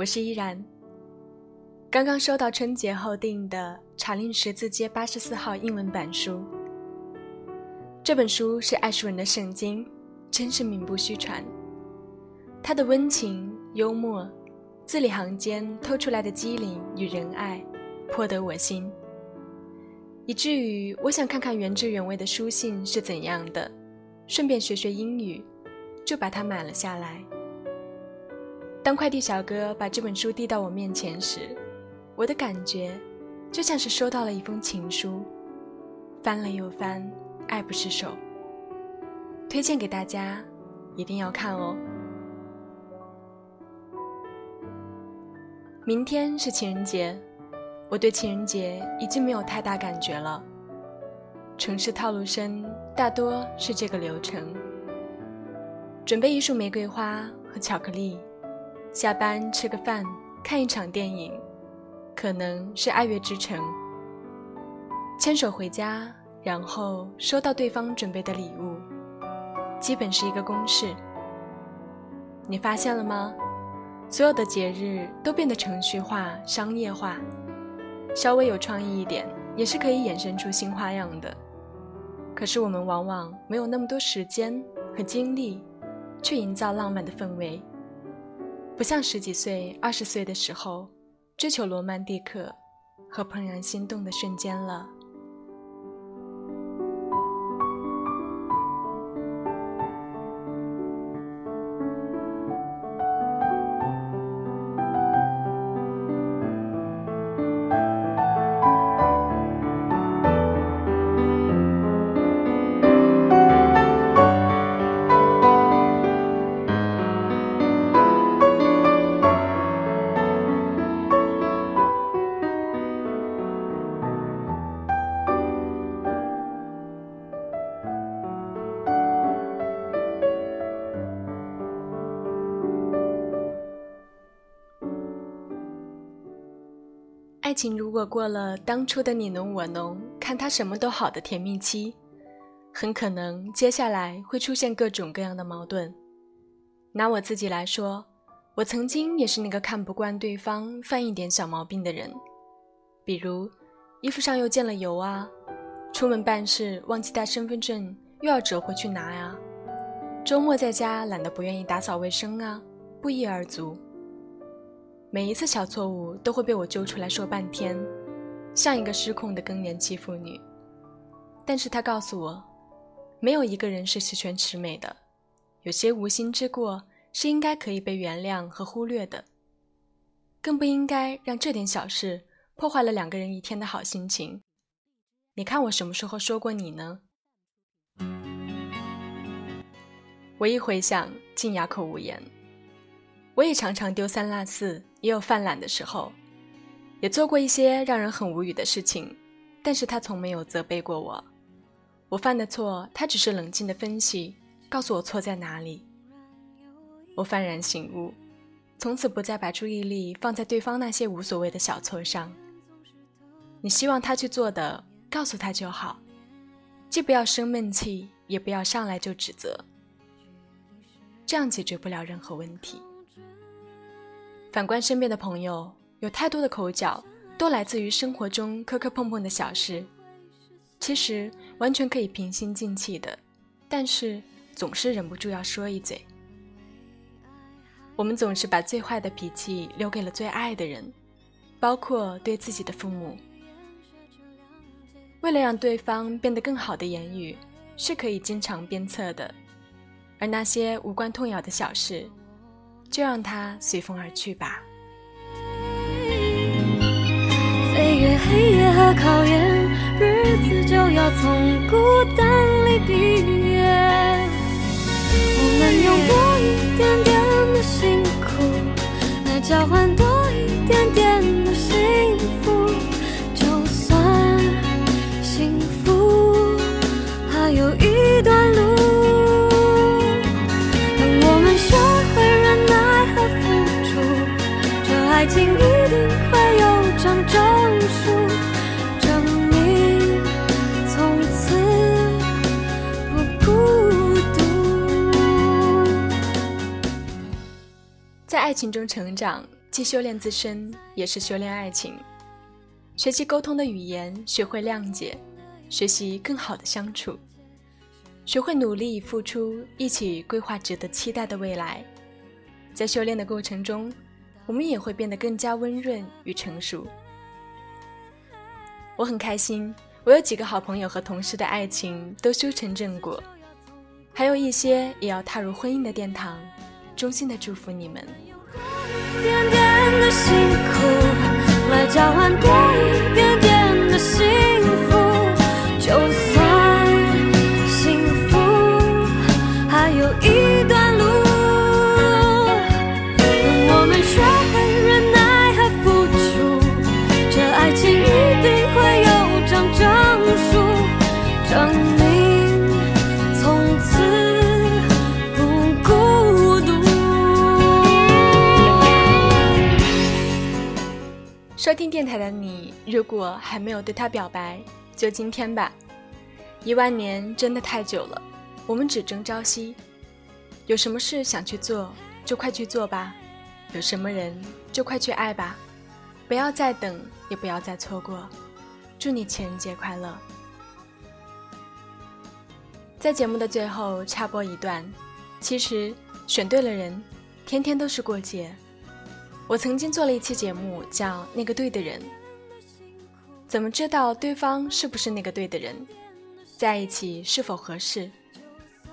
我是依然。刚刚收到春节后订的《查令十字街八十四号》英文版书。这本书是艾诗文的圣经，真是名不虚传。他的温情、幽默，字里行间透出来的机灵与仁爱，颇得我心。以至于我想看看原汁原味的书信是怎样的，顺便学学英语，就把它买了下来。当快递小哥把这本书递到我面前时，我的感觉就像是收到了一封情书，翻了又翻，爱不释手。推荐给大家，一定要看哦。明天是情人节，我对情人节已经没有太大感觉了。城市套路深，大多是这个流程：准备一束玫瑰花和巧克力。下班吃个饭，看一场电影，可能是爱乐之城。牵手回家，然后收到对方准备的礼物，基本是一个公式。你发现了吗？所有的节日都变得程序化、商业化，稍微有创意一点，也是可以衍生出新花样的。可是我们往往没有那么多时间和精力，去营造浪漫的氛围。不像十几岁、二十岁的时候，追求罗曼蒂克和怦然心动的瞬间了。爱情如果过了当初的你侬我侬，看他什么都好的甜蜜期，很可能接下来会出现各种各样的矛盾。拿我自己来说，我曾经也是那个看不惯对方犯一点小毛病的人，比如衣服上又溅了油啊，出门办事忘记带身份证又要折回去拿呀，周末在家懒得不愿意打扫卫生啊，不一而足。每一次小错误都会被我揪出来说半天，像一个失控的更年期妇女。但是他告诉我，没有一个人是十全十美的，有些无心之过是应该可以被原谅和忽略的，更不应该让这点小事破坏了两个人一天的好心情。你看我什么时候说过你呢？我一回想，竟哑口无言。我也常常丢三落四，也有犯懒的时候，也做过一些让人很无语的事情，但是他从没有责备过我。我犯的错，他只是冷静的分析，告诉我错在哪里。我幡然醒悟，从此不再把注意力放在对方那些无所谓的小错上。你希望他去做的，告诉他就好，既不要生闷气，也不要上来就指责，这样解决不了任何问题。反观身边的朋友，有太多的口角，都来自于生活中磕磕碰碰的小事。其实完全可以平心静气的，但是总是忍不住要说一嘴。我们总是把最坏的脾气留给了最爱的人，包括对自己的父母。为了让对方变得更好的言语，是可以经常鞭策的，而那些无关痛痒的小事。就让它随风而去吧。飞越黑夜和考验，日子就要从孤单里毕业。我们用多一点点的辛苦来交换多一点点的幸福，在爱情中成长，既修炼自身，也是修炼爱情。学习沟通的语言，学会谅解，学习更好的相处，学会努力付出，一起规划值得期待的未来。在修炼的过程中，我们也会变得更加温润与成熟。我很开心，我有几个好朋友和同事的爱情都修成正果，还有一些也要踏入婚姻的殿堂。衷心的祝福你们。一点点的辛苦，来交换多一点点收听电台的你，如果还没有对他表白，就今天吧。一万年真的太久了，我们只争朝夕。有什么事想去做，就快去做吧；有什么人，就快去爱吧。不要再等，也不要再错过。祝你情人节快乐！在节目的最后插播一段，其实选对了人，天天都是过节。我曾经做了一期节目，叫《那个对的人》。怎么知道对方是不是那个对的人？在一起是否合适？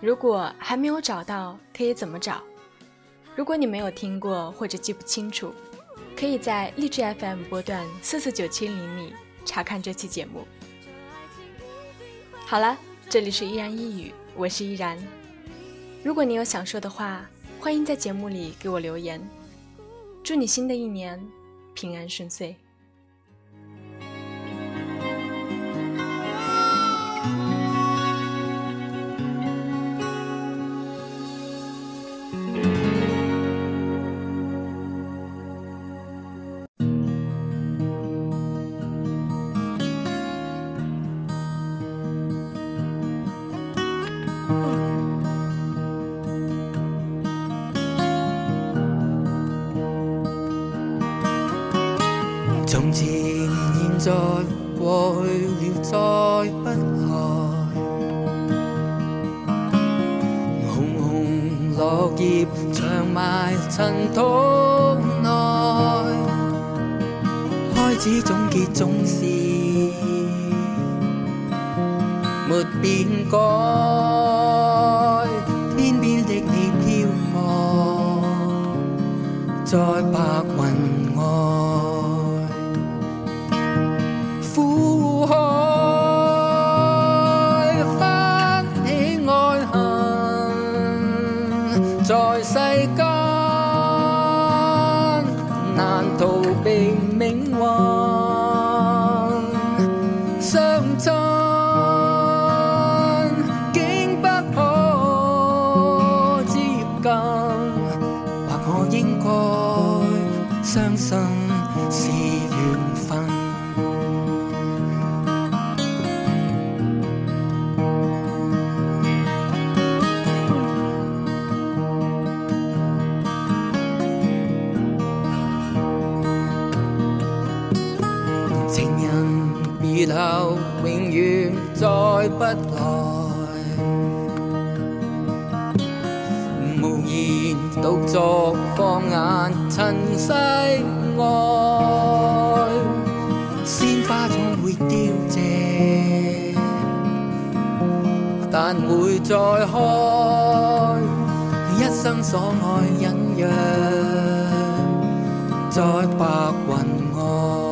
如果还没有找到，可以怎么找？如果你没有听过或者记不清楚，可以在荔枝 FM 波段四四九七零里查看这期节目。好了，这里是依然一语，我是依然。如果你有想说的话，欢迎在节目里给我留言。祝你新的一年平安顺遂。从前现在过去了再不来红红落叶长埋尘土内开始总结总是没变改天边的你飘泊在白或我應該相信是緣分。情人別後永遠再不來，独坐放眼尘世外，鲜花总会凋谢，但会再开，一生所爱隐约在白云外。